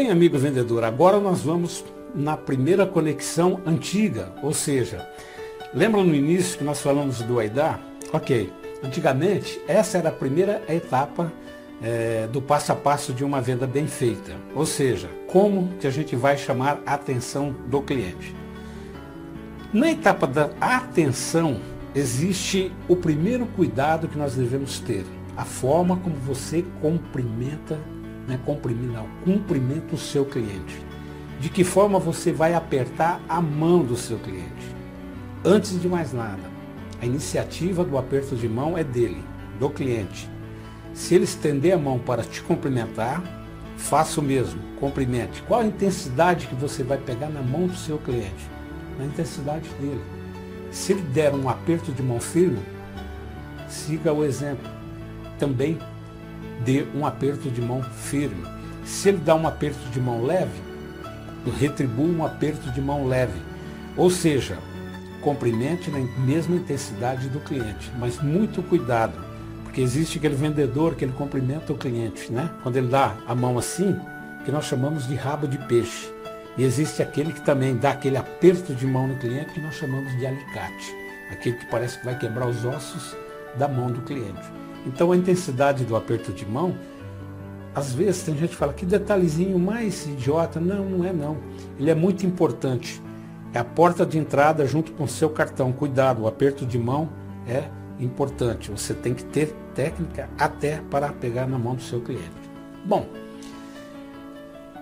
Bem, amigo vendedor, agora nós vamos na primeira conexão antiga, ou seja, lembra no início que nós falamos do AIDA? Ok, antigamente essa era a primeira etapa é, do passo a passo de uma venda bem feita, ou seja, como que a gente vai chamar a atenção do cliente. Na etapa da atenção existe o primeiro cuidado que nós devemos ter, a forma como você cumprimenta, né, cumprimenta, cumprimenta o seu cliente de que forma você vai apertar a mão do seu cliente. Antes de mais nada, a iniciativa do aperto de mão é dele, do cliente. Se ele estender a mão para te cumprimentar, faça o mesmo, cumprimente. Qual a intensidade que você vai pegar na mão do seu cliente? Na intensidade dele. Se ele der um aperto de mão firme, siga o exemplo. Também dê um aperto de mão firme. Se ele dá um aperto de mão leve, retribua um aperto de mão leve. Ou seja, cumprimente na mesma intensidade do cliente, mas muito cuidado, porque existe aquele vendedor que ele cumprimenta o cliente, né? Quando ele dá a mão assim, que nós chamamos de rabo de peixe. E existe aquele que também dá aquele aperto de mão no cliente que nós chamamos de alicate, aquele que parece que vai quebrar os ossos da mão do cliente. Então a intensidade do aperto de mão às vezes tem gente que fala que detalhezinho mais idiota. Não, não é não. Ele é muito importante. É a porta de entrada junto com o seu cartão. Cuidado, o aperto de mão é importante. Você tem que ter técnica até para pegar na mão do seu cliente. Bom,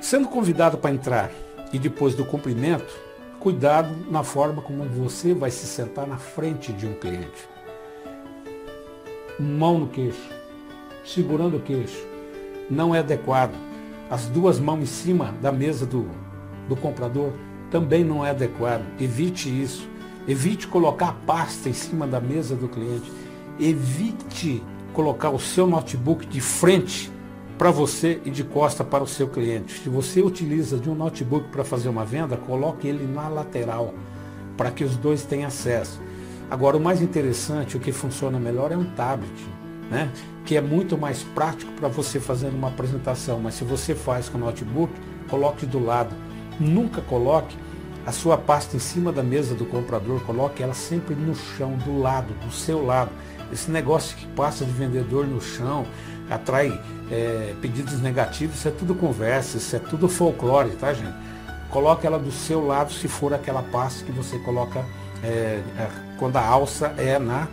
sendo convidado para entrar e depois do cumprimento, cuidado na forma como você vai se sentar na frente de um cliente. Mão no queixo, segurando o queixo não é adequado. As duas mãos em cima da mesa do, do comprador também não é adequado. Evite isso. Evite colocar a pasta em cima da mesa do cliente. Evite colocar o seu notebook de frente para você e de costa para o seu cliente. Se você utiliza de um notebook para fazer uma venda, coloque ele na lateral para que os dois tenham acesso. Agora, o mais interessante, o que funciona melhor é um tablet né? que é muito mais prático para você fazer uma apresentação. Mas se você faz com notebook, coloque do lado. Nunca coloque a sua pasta em cima da mesa do comprador, coloque ela sempre no chão, do lado, do seu lado. Esse negócio que passa de vendedor no chão, atrai é, pedidos negativos, isso é tudo conversa, isso é tudo folclore, tá gente? Coloque ela do seu lado se for aquela pasta que você coloca é, quando a alça é na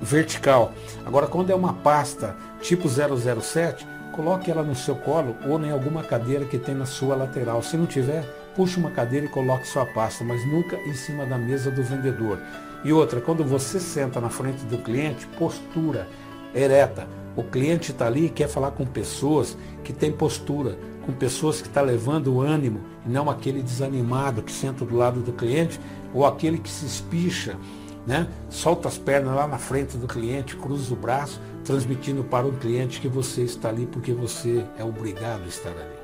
vertical. Agora, quando é uma pasta tipo 007, coloque ela no seu colo ou em alguma cadeira que tem na sua lateral. Se não tiver, puxe uma cadeira e coloque sua pasta, mas nunca em cima da mesa do vendedor. E outra, quando você senta na frente do cliente, postura ereta. O cliente está ali e quer falar com pessoas que têm postura, com pessoas que estão tá levando o ânimo, e não aquele desanimado que senta do lado do cliente ou aquele que se espicha né? Solta as pernas lá na frente do cliente, cruza o braço, transmitindo para o cliente que você está ali porque você é obrigado a estar ali.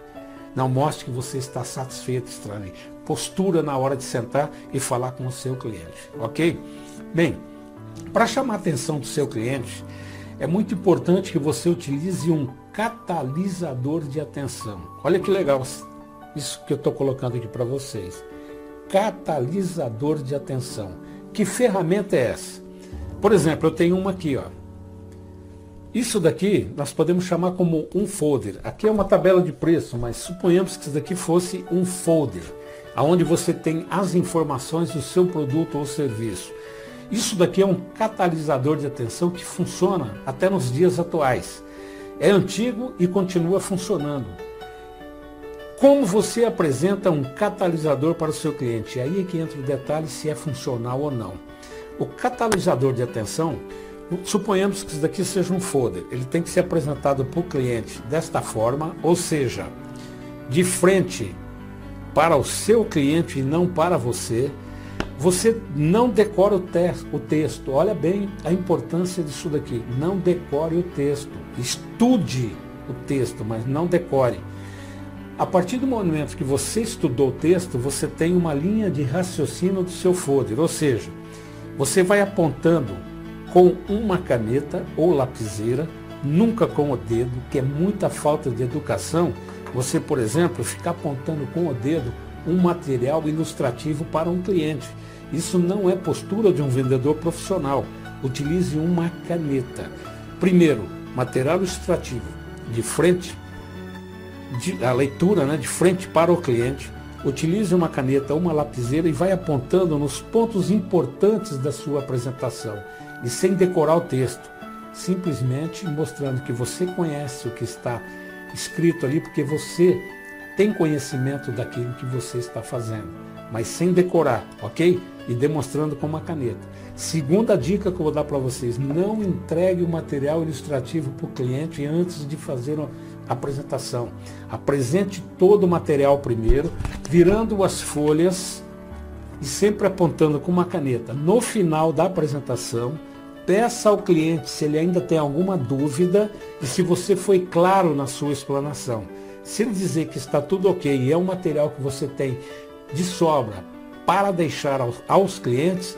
Não mostre que você está satisfeito de estar ali. Postura na hora de sentar e falar com o seu cliente, ok? Bem, para chamar a atenção do seu cliente, é muito importante que você utilize um catalisador de atenção. Olha que legal isso que eu estou colocando aqui para vocês. Catalisador de atenção. Que ferramenta é essa? Por exemplo, eu tenho uma aqui, ó. Isso daqui nós podemos chamar como um folder. Aqui é uma tabela de preço, mas suponhamos que isso daqui fosse um folder, aonde você tem as informações do seu produto ou serviço. Isso daqui é um catalisador de atenção que funciona até nos dias atuais. É antigo e continua funcionando. Como você apresenta um catalisador para o seu cliente? Aí é que entra o detalhe se é funcional ou não. O catalisador de atenção, suponhamos que isso daqui seja um folder. Ele tem que ser apresentado para o cliente desta forma, ou seja, de frente para o seu cliente e não para você. Você não decora o, te o texto. Olha bem a importância disso daqui. Não decore o texto. Estude o texto, mas não decore. A partir do momento que você estudou o texto, você tem uma linha de raciocínio do seu folder, ou seja, você vai apontando com uma caneta ou lapiseira, nunca com o dedo, que é muita falta de educação você, por exemplo, ficar apontando com o dedo um material ilustrativo para um cliente. Isso não é postura de um vendedor profissional. Utilize uma caneta. Primeiro, material ilustrativo de frente, de, a leitura né, de frente para o cliente. Utilize uma caneta, uma lapiseira e vai apontando nos pontos importantes da sua apresentação e sem decorar o texto, simplesmente mostrando que você conhece o que está escrito ali, porque você tem conhecimento daquilo que você está fazendo, mas sem decorar, ok? E demonstrando com uma caneta. Segunda dica que eu vou dar para vocês, não entregue o material ilustrativo para o cliente antes de fazer a apresentação. Apresente todo o material primeiro, virando as folhas e sempre apontando com uma caneta. No final da apresentação, peça ao cliente se ele ainda tem alguma dúvida e se você foi claro na sua explanação. Se ele dizer que está tudo ok e é um material que você tem de sobra para deixar aos, aos clientes,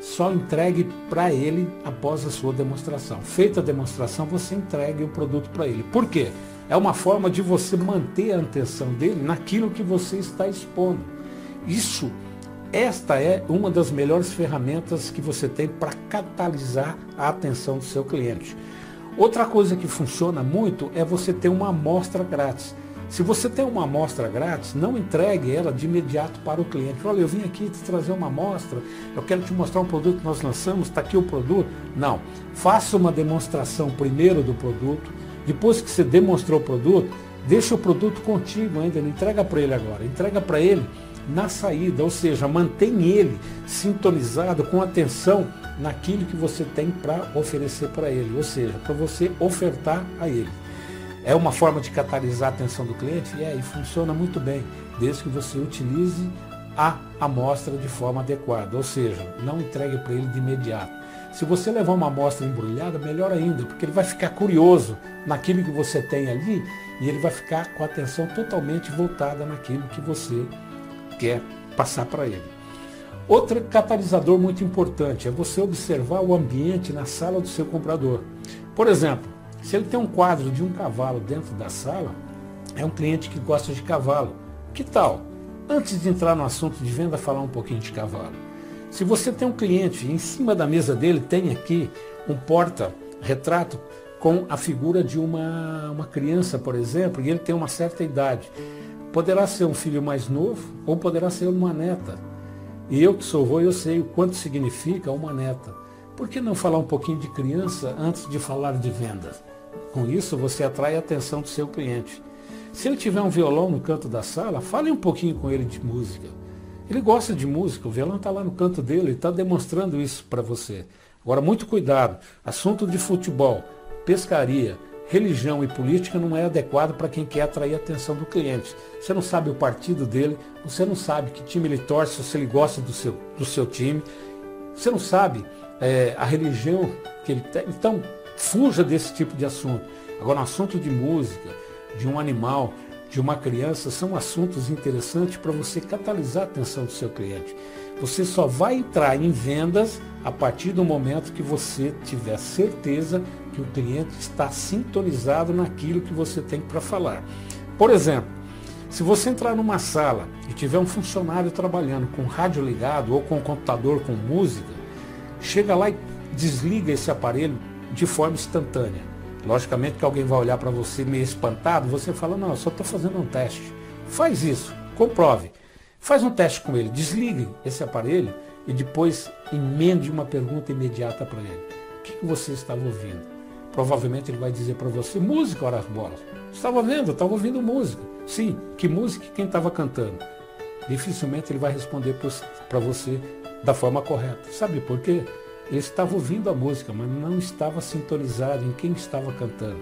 só entregue para ele após a sua demonstração. Feita a demonstração, você entregue o produto para ele. Por quê? É uma forma de você manter a atenção dele naquilo que você está expondo. Isso, esta é uma das melhores ferramentas que você tem para catalisar a atenção do seu cliente. Outra coisa que funciona muito é você ter uma amostra grátis. Se você tem uma amostra grátis, não entregue ela de imediato para o cliente. Olha, eu vim aqui te trazer uma amostra, eu quero te mostrar um produto que nós lançamos, está aqui o produto. Não. Faça uma demonstração primeiro do produto, depois que você demonstrou o produto, deixa o produto contigo ainda, não entrega para ele agora, entrega para ele na saída, ou seja, mantém ele sintonizado com atenção naquilo que você tem para oferecer para ele, ou seja, para você ofertar a ele. É uma forma de catalisar a atenção do cliente? É, e funciona muito bem, desde que você utilize a amostra de forma adequada, ou seja, não entregue para ele de imediato. Se você levar uma amostra embrulhada, melhor ainda, porque ele vai ficar curioso naquilo que você tem ali e ele vai ficar com a atenção totalmente voltada naquilo que você quer passar para ele. Outro catalisador muito importante é você observar o ambiente na sala do seu comprador. Por exemplo, se ele tem um quadro de um cavalo dentro da sala, é um cliente que gosta de cavalo. Que tal? Antes de entrar no assunto de venda, falar um pouquinho de cavalo. Se você tem um cliente em cima da mesa dele tem aqui um porta-retrato com a figura de uma, uma criança, por exemplo, e ele tem uma certa idade. Poderá ser um filho mais novo ou poderá ser uma neta. E eu que sou avô, eu sei o quanto significa uma neta. Por que não falar um pouquinho de criança antes de falar de vendas? Com isso, você atrai a atenção do seu cliente. Se ele tiver um violão no canto da sala, fale um pouquinho com ele de música. Ele gosta de música, o violão está lá no canto dele, ele está demonstrando isso para você. Agora, muito cuidado. Assunto de futebol, pescaria, religião e política não é adequado para quem quer atrair a atenção do cliente. Você não sabe o partido dele, você não sabe que time ele torce, se ele gosta do seu, do seu time, você não sabe é, a religião que ele tem. Então, Fuja desse tipo de assunto. Agora, um assunto de música, de um animal, de uma criança, são assuntos interessantes para você catalisar a atenção do seu cliente. Você só vai entrar em vendas a partir do momento que você tiver certeza que o cliente está sintonizado naquilo que você tem para falar. Por exemplo, se você entrar numa sala e tiver um funcionário trabalhando com rádio ligado ou com computador com música, chega lá e desliga esse aparelho de forma instantânea. Logicamente que alguém vai olhar para você meio espantado, você fala, não, eu só estou fazendo um teste. Faz isso, comprove. Faz um teste com ele, desligue esse aparelho e depois emende uma pergunta imediata para ele. O que, você estava ouvindo? Provavelmente ele vai dizer para você, música, ora as bolas. Estava vendo, estava ouvindo música. Sim, que música e quem estava cantando? Dificilmente ele vai responder para você da forma correta. Sabe por quê? Ele estava ouvindo a música, mas não estava sintonizado em quem estava cantando.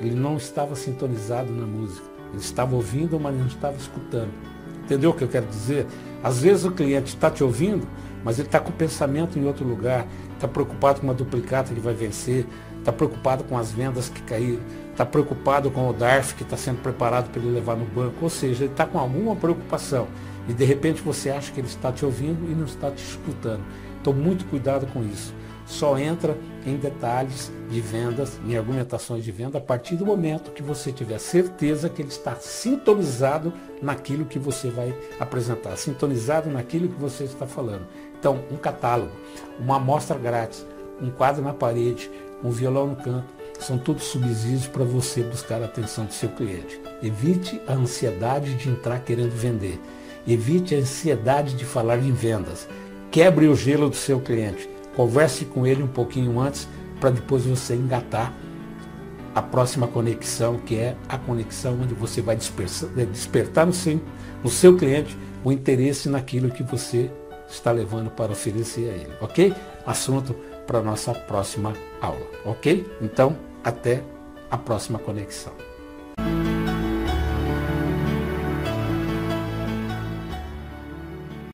Ele não estava sintonizado na música. Ele estava ouvindo, mas não estava escutando. Entendeu o que eu quero dizer? Às vezes o cliente está te ouvindo, mas ele está com o pensamento em outro lugar, está preocupado com uma duplicata que vai vencer, está preocupado com as vendas que caíram, está preocupado com o DARF que está sendo preparado para ele levar no banco. Ou seja, ele está com alguma preocupação. E de repente você acha que ele está te ouvindo e não está te escutando. Então, muito cuidado com isso. só entra em detalhes de vendas, em argumentações de venda, a partir do momento que você tiver certeza que ele está sintonizado naquilo que você vai apresentar, sintonizado naquilo que você está falando. Então, um catálogo, uma amostra grátis, um quadro na parede, um violão no canto, são todos subsídios para você buscar a atenção do seu cliente. Evite a ansiedade de entrar querendo vender. Evite a ansiedade de falar em vendas. Quebre o gelo do seu cliente. Converse com ele um pouquinho antes para depois você engatar a próxima conexão, que é a conexão onde você vai eh, despertar no seu, no seu cliente o interesse naquilo que você está levando para oferecer a ele, ok? Assunto para a nossa próxima aula, ok? Então, até a próxima conexão.